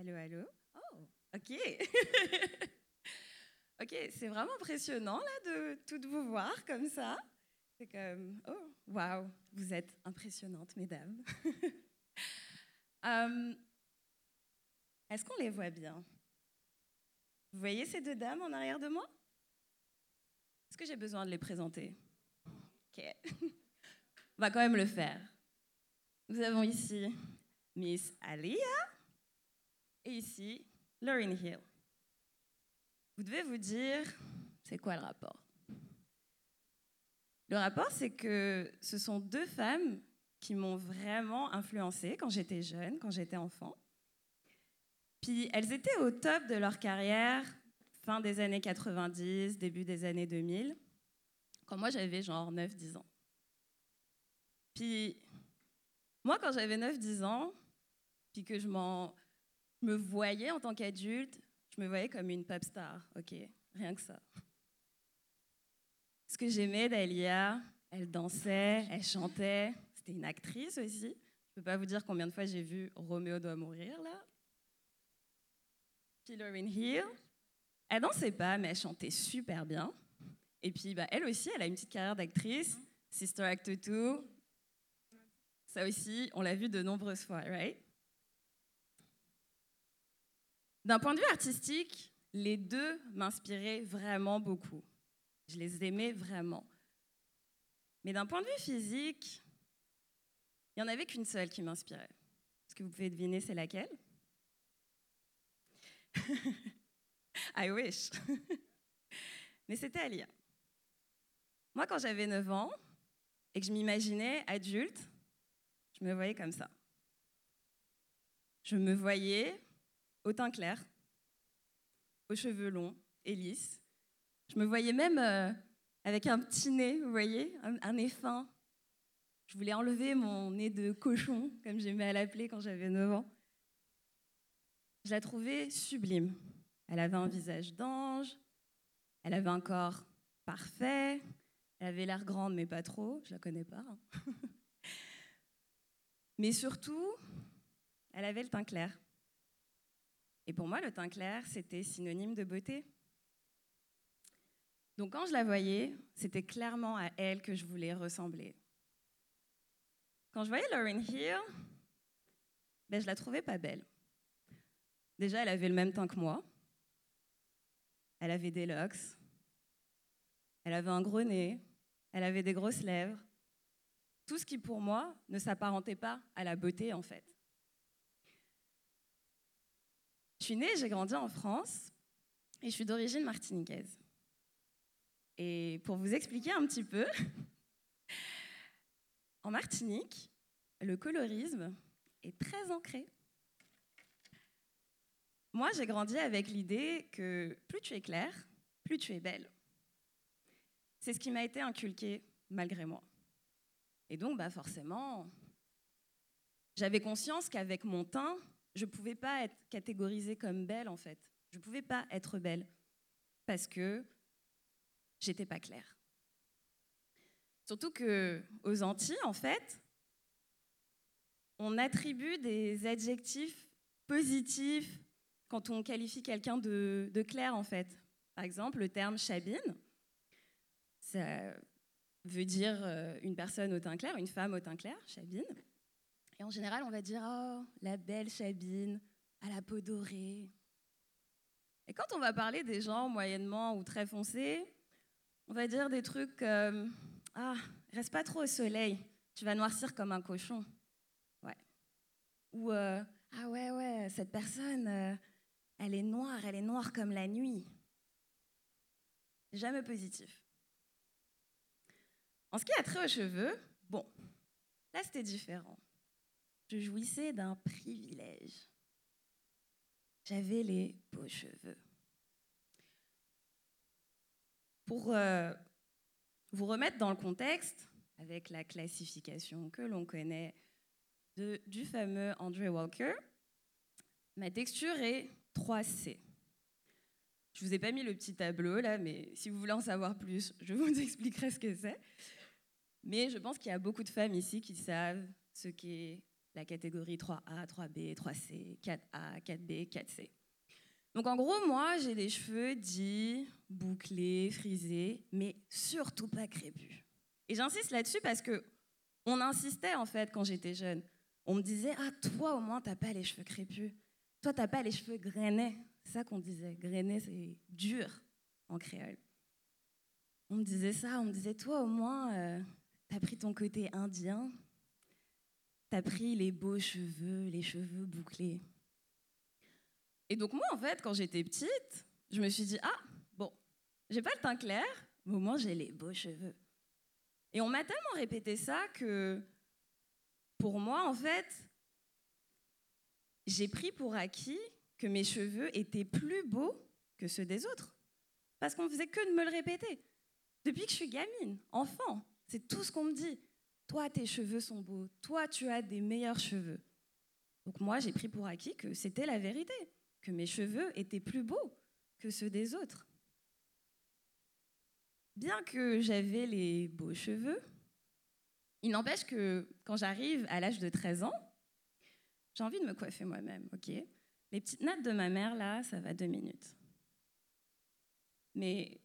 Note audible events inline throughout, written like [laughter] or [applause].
Allô, allô? Oh, ok. [laughs] ok, c'est vraiment impressionnant là de toutes vous voir comme ça. C'est comme, oh, waouh, vous êtes impressionnantes, mesdames. Euh, [laughs] Est-ce qu'on les voit bien? Vous voyez ces deux dames en arrière de moi? Est-ce que j'ai besoin de les présenter? Ok. [laughs] On va quand même le faire. Nous avons ici Miss Alia et ici Lauryn Hill. Vous devez vous dire, c'est quoi le rapport? Le rapport, c'est que ce sont deux femmes qui m'ont vraiment influencée quand j'étais jeune, quand j'étais enfant. Puis elles étaient au top de leur carrière, fin des années 90, début des années 2000, quand moi j'avais genre 9-10 ans. Puis moi, quand j'avais 9-10 ans, puis que je, je me voyais en tant qu'adulte, je me voyais comme une pop star, ok Rien que ça. Ce que j'aimais d'Alia, elle dansait, elle chantait, c'était une actrice aussi. Je ne peux pas vous dire combien de fois j'ai vu Roméo doit mourir là. Puis Hill, elle dansait pas, mais elle chantait super bien. Et puis bah, elle aussi, elle a une petite carrière d'actrice, Sister Act 2. Ça aussi, on l'a vu de nombreuses fois, right? D'un point de vue artistique, les deux m'inspiraient vraiment beaucoup. Je les aimais vraiment. Mais d'un point de vue physique, il n'y en avait qu'une seule qui m'inspirait. Est-ce que vous pouvez deviner c'est laquelle? [laughs] I wish. [laughs] Mais c'était Alia. Moi, quand j'avais 9 ans et que je m'imaginais adulte, je me voyais comme ça. Je me voyais au teint clair, aux cheveux longs et lisses. Je me voyais même euh, avec un petit nez, vous voyez, un, nez fin, je voulais enlever mon nez de cochon, comme j'aimais à l'appeler quand j'avais 9 ans. Je la trouvais sublime. Elle avait un visage d'ange, elle avait un corps parfait, elle avait l'air grande mais pas trop, je la connais pas. Hein. [laughs] mais surtout, elle avait le teint clair. Et pour moi, le teint clair, c'était synonyme de beauté. Donc quand je la voyais, c'était clairement à elle que je voulais ressembler. Quand je voyais Lauryn Hill, ben, je la trouvais pas belle. Déjà, elle avait le même teint que moi. Elle avait des locks. Elle avait un gros nez. Elle avait des grosses lèvres. Tout ce qui, pour moi, ne s'apparentait pas à la beauté, en fait. Je suis née, j'ai grandi en France et je suis d'origine martiniquaise. Et pour vous expliquer un petit peu, [laughs] en Martinique, le colorisme est très ancré. Moi, j'ai grandi avec l'idée que plus tu es claire, plus tu es belle. C'est ce qui m'a été inculqué malgré moi. Et donc, bah forcément, j'avais conscience qu'avec mon teint, je ne pouvais pas être catégorisée comme belle, en fait. Je ne pouvais pas être belle parce que j'étais pas claire. Surtout que aux Antilles, en fait, on attribue des adjectifs positifs quand on qualifie quelqu'un de, de, clair, en fait. Par exemple, le terme chabine, ça veut dire euh, une personne au teint clair, une femme au teint clair, chabine. Et en général, on va dire oh, la belle chabine, à la peau dorée. Et quand on va parler des gens moyennement ou très foncés, on va dire des trucs comme ah, reste pas trop au soleil, tu vas noircir comme un cochon. Ouais. Ou euh, Ah ouais, ouais, cette personne, euh, elle est noire, elle est noire comme la nuit. Jamais positif. En ce qui a trait aux cheveux, bon, là c'était différent. Je jouissais d'un privilège. J'avais les beaux cheveux. Pour euh, vous remettre dans le contexte, avec la classification que l'on connaît du fameux Andrew Walker, ma texture est 3C. Je vous ai pas mis le petit tableau là, mais si vous voulez en savoir plus, je vous [laughs] expliquerai ce que c'est. Mais je pense qu'il y a beaucoup de femmes ici qui savent ce qu'est la catégorie 3A, 3B, 3C, 4A, 4B, 4C. Donc en gros, moi, j'ai des cheveux dits, bouclés, frisés, mais surtout pas crépus. Et j'insiste là-dessus parce que on insistait en fait quand j'étais jeune. On me disait ah toi au moins t'as pas les cheveux crépus, toi t'as pas les cheveux grainés. C'est ça qu'on disait. Grainés c'est dur en créole. On me disait ça, on me disait toi au moins euh, t'as pris ton côté indien, t'as pris les beaux cheveux, les cheveux bouclés. Et donc moi, en fait, quand j'étais petite, je me suis dit, ah, bon, j'ai pas le teint clair, mais au moins j'ai les beaux cheveux. Et on m'a tellement répété ça que, pour moi, en fait, j'ai pris pour acquis que mes cheveux étaient plus beaux que ceux des autres. Parce qu'on faisait que de me le répéter. Depuis que je suis gamine, enfant, c'est tout ce qu'on me dit. Toi, tes cheveux sont beaux. Toi, tu as des meilleurs cheveux. Donc moi, j'ai pris pour acquis que c'était la vérité que mes cheveux étaient plus beaux que ceux des autres. Bien que j'avais les beaux cheveux, il n'empêche que quand j'arrive à l'âge de 13 ans, j'ai envie de me coiffer moi-même, ok? Les petites nattes de ma mère, là, ça va deux minutes. Mais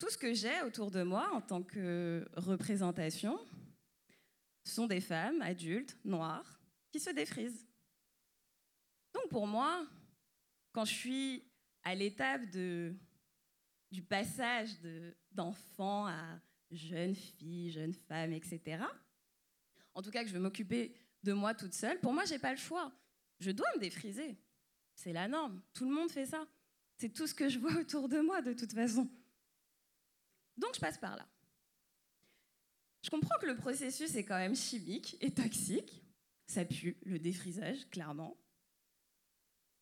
tout ce que j'ai autour de moi en tant que représentation sont des femmes adultes, noires, qui se défrisent. Donc pour moi, quand je suis à l'étape du passage d'enfant à jeune fille, jeune femme, etc., en tout cas que je veux m'occuper de moi toute seule, pour moi, je n'ai pas le choix. Je dois me défriser. C'est la norme. Tout le monde fait ça. C'est tout ce que je vois autour de moi, de toute façon. Donc, je passe par là. Je comprends que le processus est quand même chimique et toxique. Ça pue, le défrisage, clairement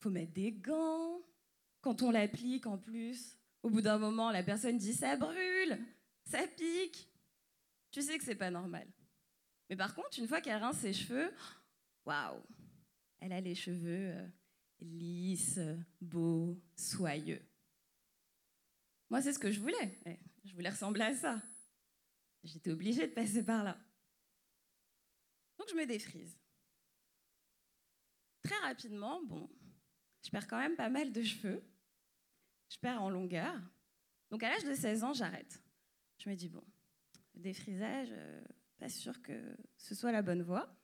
faut mettre des gants. Quand on l'applique en plus, au bout d'un moment, la personne dit ça brûle, ça pique. Tu sais que c'est pas normal. Mais par contre, une fois qu'elle rince ses cheveux, waouh, elle a les cheveux euh, lisses, beaux, soyeux. Moi, c'est ce que je voulais. Eh, je voulais ressembler à ça. J'étais obligée de passer par là. Donc je me défrise. Très rapidement, bon, je perds quand même pas mal de cheveux. Je perds en longueur. Donc à l'âge de 16 ans, j'arrête. Je me dis, bon, défrisage, euh, pas sûr que ce soit la bonne voie.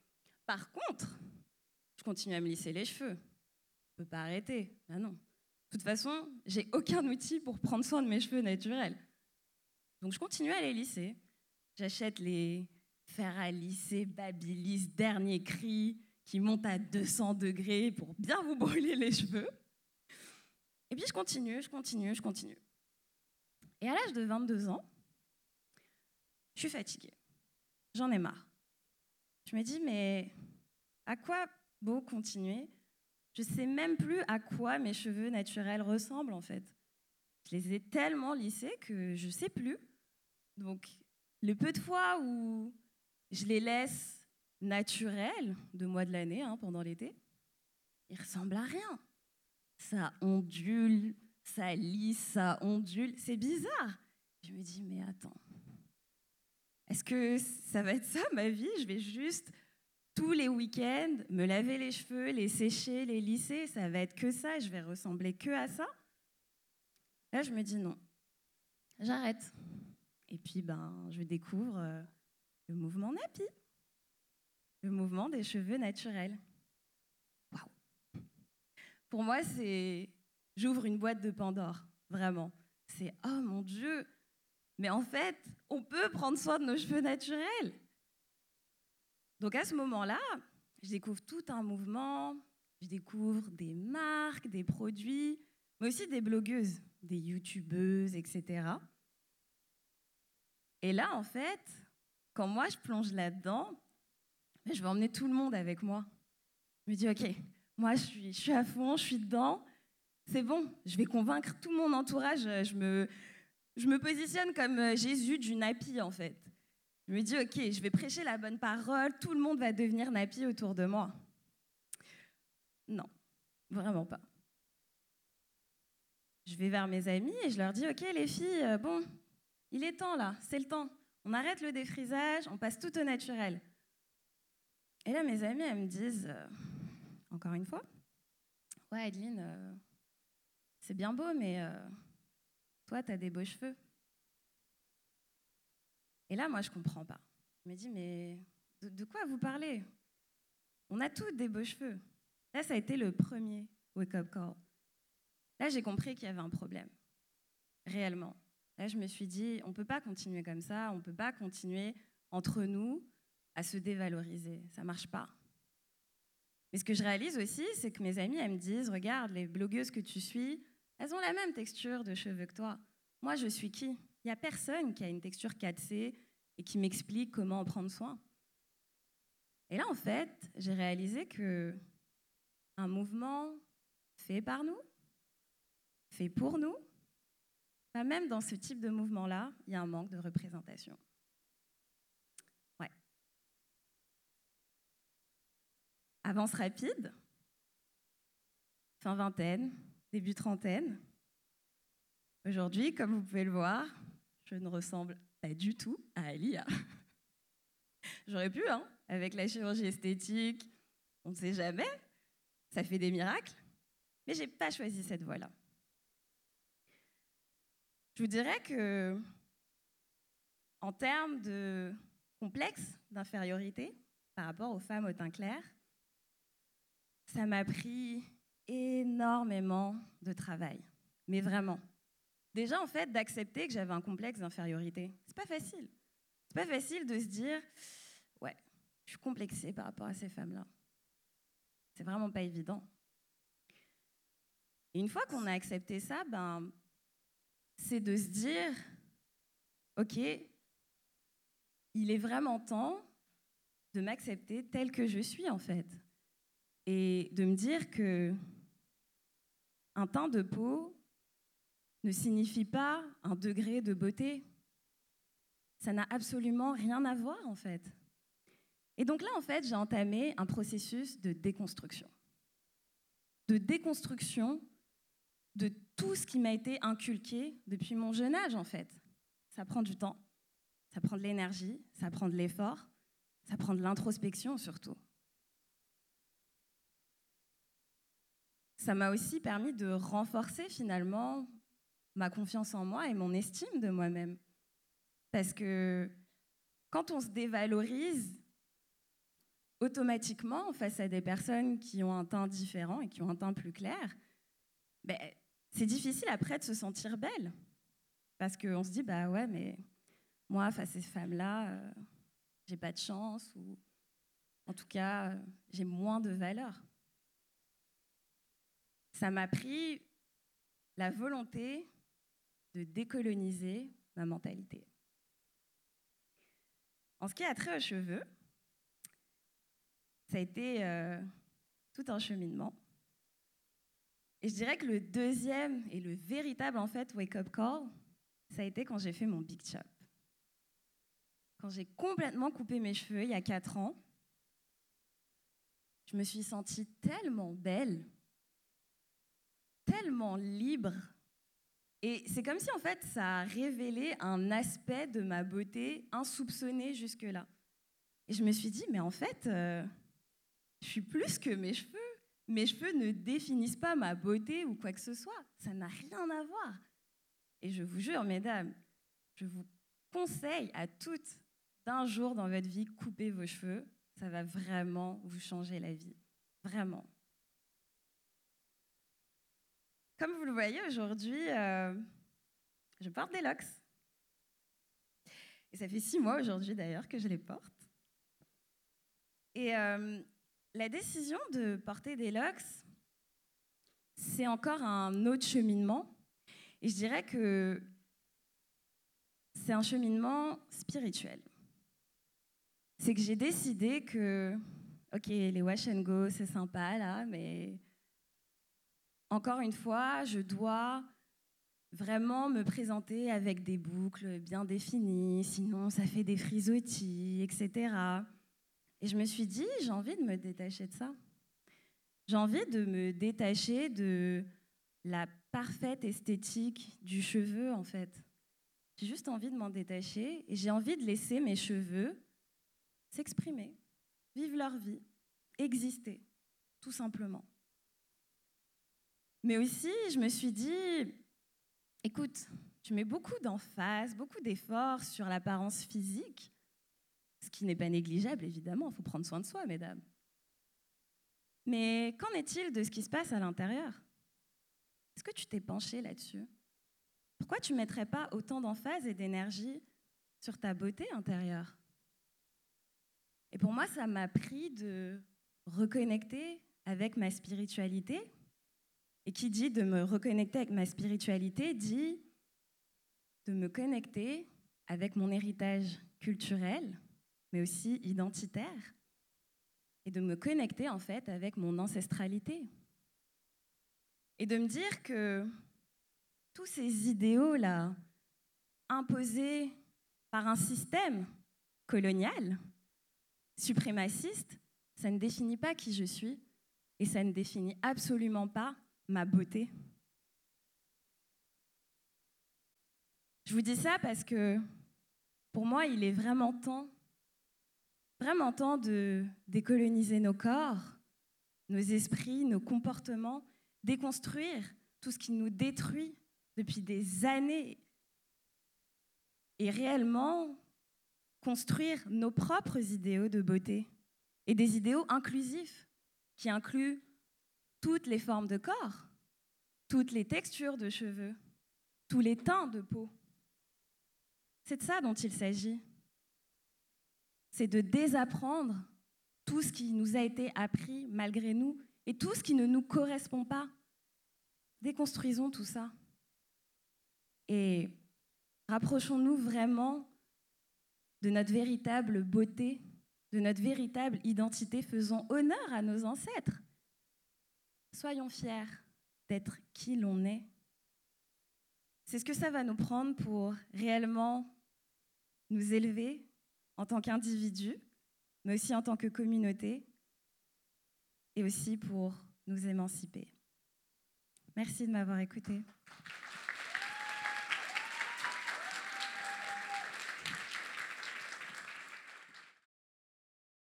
Par contre, je continue à me lisser les cheveux. Je peux pas arrêter. Ah non. De toute façon, j'ai aucun outil pour prendre soin de mes cheveux naturels. Donc je continue à les lisser. J'achète les fer à lisser, Babyliss, dernier cri, qui monte à 200 degrés pour bien vous brûler les cheveux. Et puis je continue, je continue, je continue. Et à l'âge de 22 ans, je suis fatiguée. J'en ai marre. Je me dis, mais à quoi beau continuer? Je sais même plus à quoi mes cheveux naturels ressemblent en fait. Je les ai tellement lissés que je sais plus. Donc, le peu de fois où je les laisse naturel de mois de l'année, hein, pendant l'été, il ressemble à rien. Ça ondule, ça lisse, ça ondule. C'est bizarre. Je me dis, mais attends, est-ce que ça va être ça ma vie? Je vais juste tous les week-ends me laver les cheveux, les sécher, les lisser. Ça va être que ça. Je vais ressembler que à ça? Là, je me dis non. J'arrête. Et puis, ben, je découvre euh, le mouvement Napi le mouvement des cheveux naturels. Waouh Pour moi, c'est j'ouvre une boîte de Pandore, vraiment. C'est oh mon Dieu, mais en fait, on peut prendre soin de nos cheveux naturels. Donc à ce moment-là, je découvre tout un mouvement, je découvre des marques, des produits, mais aussi des blogueuses, des youtubeuses, etc. Et là, en fait, quand moi je plonge là-dedans, je vais emmener tout le monde avec moi. Je me dis, OK, moi, je suis, à fond, je suis dedans. C'est bon, je vais convaincre tout mon entourage. Je me, je me positionne comme euh, Jésus du napi, en fait. Je me dis, OK, je vais prêcher la bonne parole, tout le monde va devenir napi autour de moi. Non, vraiment pas. Je vais vers mes amis et je leur dis, OK, les filles, euh, bon, il est temps là, c'est le temps. On arrête le défrisage, on passe tout au naturel. Et là, mes amis, elles me disent, euh, encore une fois, ouais, Adeline, euh, c'est bien beau, mais euh, toi, tu as des beaux cheveux. Et là, moi, je comprends pas. Je me dis, mais de, de quoi vous parlez? On a tous des beaux cheveux. Là, ça a été le premier wake-up call. Là, j'ai compris qu'il y avait un problème, réellement. Là, je me suis dit, on ne peut pas continuer comme ça, on ne peut pas continuer entre nous à se dévaloriser. Ça ne marche pas. Mais ce que je réalise aussi, c'est que mes amis, elles me disent, regarde, les blogueuses que tu suis, elles ont la même texture de cheveux que toi. Moi, je suis qui? Il n'y a personne qui a une texture 4C et qui m'explique comment en prendre soin. Et là, en fait, j'ai réalisé que un mouvement fait par nous, fait pour nous, bah, même dans ce type de mouvement-là, il y a un manque de représentation. Ouais. Avance rapide, fin vingtaine, début trentaine. Aujourd'hui, comme vous pouvez le voir, je ne ressemble pas du tout à Alia. [laughs] J'aurais pu, hein, avec la chirurgie esthétique, on ne sait jamais, ça fait des miracles, mais j'ai pas choisi cette voie-là. Je vous dirais que, en termes de complexe d'infériorité par rapport aux femmes au teint clair, ça m'a pris énormément de travail, mais vraiment. Déjà, en fait, d'accepter que j'avais un complexe d'infériorité, c'est pas facile. C'est pas facile de se dire, ouais, je suis complexée par rapport à ces femmes-là. C'est vraiment pas évident. Et une fois qu'on a accepté ça, ben, c'est de se dire, OK, il est vraiment temps de m'accepter tel que je suis en fait. Et de me dire que un teint de peau ne signifie pas un degré de beauté. Ça n'a absolument rien à voir en fait. Et donc là, en fait, j'ai entamé un processus de déconstruction. De déconstruction de tout ce qui m'a été inculqué depuis mon jeune âge, en fait. Ça prend du temps, ça prend de l'énergie, ça prend de l'effort, ça prend de l'introspection surtout. Ça m'a aussi permis de renforcer finalement ma confiance en moi et mon estime de moi-même. Parce que quand on se dévalorise, automatiquement, face à des personnes qui ont un teint différent et qui ont un teint plus clair, ben, c'est difficile après de se sentir belle. Parce qu'on se dit, bah ouais, mais moi, face à ces femmes-là, euh, j'ai pas de chance, ou en tout cas, euh, j'ai moins de valeur. Ça m'a pris la volonté de décoloniser ma mentalité. En ce qui a trait aux cheveux, ça a été euh, tout un cheminement. Et je dirais que le deuxième et le véritable en fait wake-up call, ça a été quand j'ai fait mon big chop. Quand j'ai complètement coupé mes cheveux il y a quatre ans, je me suis sentie tellement belle, tellement libre. Et c'est comme si en fait ça a révélé un aspect de ma beauté insoupçonné jusque-là. Et je me suis dit, mais en fait, euh, je suis plus que mes cheveux. Mes cheveux ne définissent pas ma beauté ou quoi que ce soit. Ça n'a rien à voir. Et je vous jure, mesdames, je vous conseille à toutes d'un jour dans votre vie, couper vos cheveux. Ça va vraiment vous changer la vie. Vraiment. Comme vous le voyez aujourd'hui, euh, je porte des locks. Et ça fait six mois aujourd'hui d'ailleurs que je les porte. Et euh, la décision de porter des locks, c'est encore un autre cheminement. Et je dirais que c'est un cheminement spirituel. C'est que j'ai décidé que, ok, les wash and go, c'est sympa là, mais encore une fois, je dois vraiment me présenter avec des boucles bien définies, sinon ça fait des frisottis, etc. Et je me suis dit, j'ai envie de me détacher de ça. J'ai envie de me détacher de la parfaite esthétique du cheveu, en fait. J'ai juste envie de m'en détacher et j'ai envie de laisser mes cheveux s'exprimer, vivre leur vie, exister, tout simplement. Mais aussi, je me suis dit, écoute, tu mets beaucoup d'emphase, beaucoup d'efforts sur l'apparence physique, ce qui n'est pas négligeable, évidemment, il faut prendre soin de soi, mesdames. Mais qu'en est-il de ce qui se passe à l'intérieur? Est-ce que tu t'es penché là-dessus? Pourquoi tu ne mettrais pas autant d'emphase et d'énergie sur ta beauté intérieure? Et pour moi, ça m'a pris de reconnecter avec ma spiritualité. Et qui dit de me reconnecter avec ma spiritualité dit de me connecter avec mon héritage culturel, aussi identitaire, et de me connecter en fait avec mon ancestralité. Et de me dire que tous ces idéaux-là, imposés par un système colonial, suprémaciste, ça ne définit pas qui je suis et ça ne définit absolument pas ma beauté. Je vous dis ça parce que pour moi, il est vraiment temps vraiment temps de décoloniser nos corps, nos esprits, nos comportements, déconstruire tout ce qui nous détruit depuis des années et réellement construire nos propres idéaux de beauté et des idéaux inclusifs qui incluent toutes les formes de corps, toutes les textures de cheveux, tous les teints de peau. C'est de ça dont il s'agit c'est de désapprendre tout ce qui nous a été appris malgré nous et tout ce qui ne nous correspond pas. Déconstruisons tout ça. Et rapprochons-nous vraiment de notre véritable beauté, de notre véritable identité, faisons honneur à nos ancêtres. Soyons fiers d'être qui l'on est. C'est ce que ça va nous prendre pour réellement nous élever, en tant qu'individu, mais aussi en tant que communauté, et aussi pour nous émanciper. Merci de m'avoir écouté.